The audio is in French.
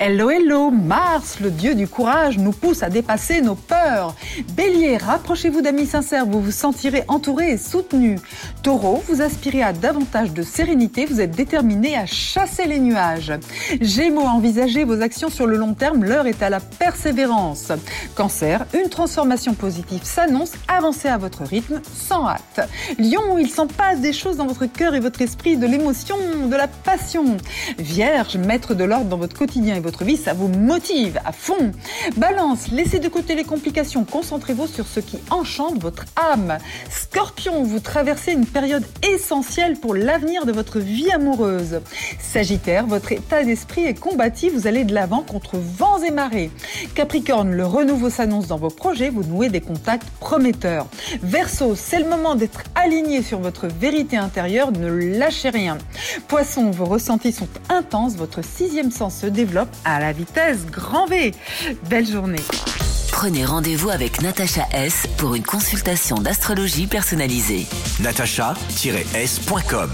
Hello, hello, Mars, le dieu du courage, nous pousse à dépasser nos peurs. Bélier, rapprochez-vous d'amis sincères, vous vous sentirez entouré et soutenu. Taureau, vous aspirez à davantage de sérénité, vous êtes déterminé à chasser les nuages. Gémeaux, envisagez vos actions sur le long terme, l'heure est à la persévérance. Cancer, une transformation positive s'annonce, avancez à votre rythme, sans hâte. Lion, il s'en passe des choses dans votre cœur et votre esprit, de l'émotion, de la passion. Vierge, maître de l'ordre dans votre quotidien votre vie, ça vous motive à fond. Balance, laissez de côté les complications, concentrez-vous sur ce qui enchante votre âme. Scorpion, vous traversez une période essentielle pour l'avenir de votre vie amoureuse. Sagittaire, votre état d'esprit est combatif, vous allez de l'avant contre vents et marées. Capricorne, le renouveau s'annonce dans vos projets, vous nouez des contacts prometteurs. Verseau, c'est le moment d'être aligné sur votre vérité intérieure, ne lâchez rien. Poisson, vos ressentis sont intenses, votre sixième sens se développe à la vitesse grand V. Belle journée. Prenez rendez-vous avec Natacha S pour une consultation d'astrologie personnalisée. natacha-s.com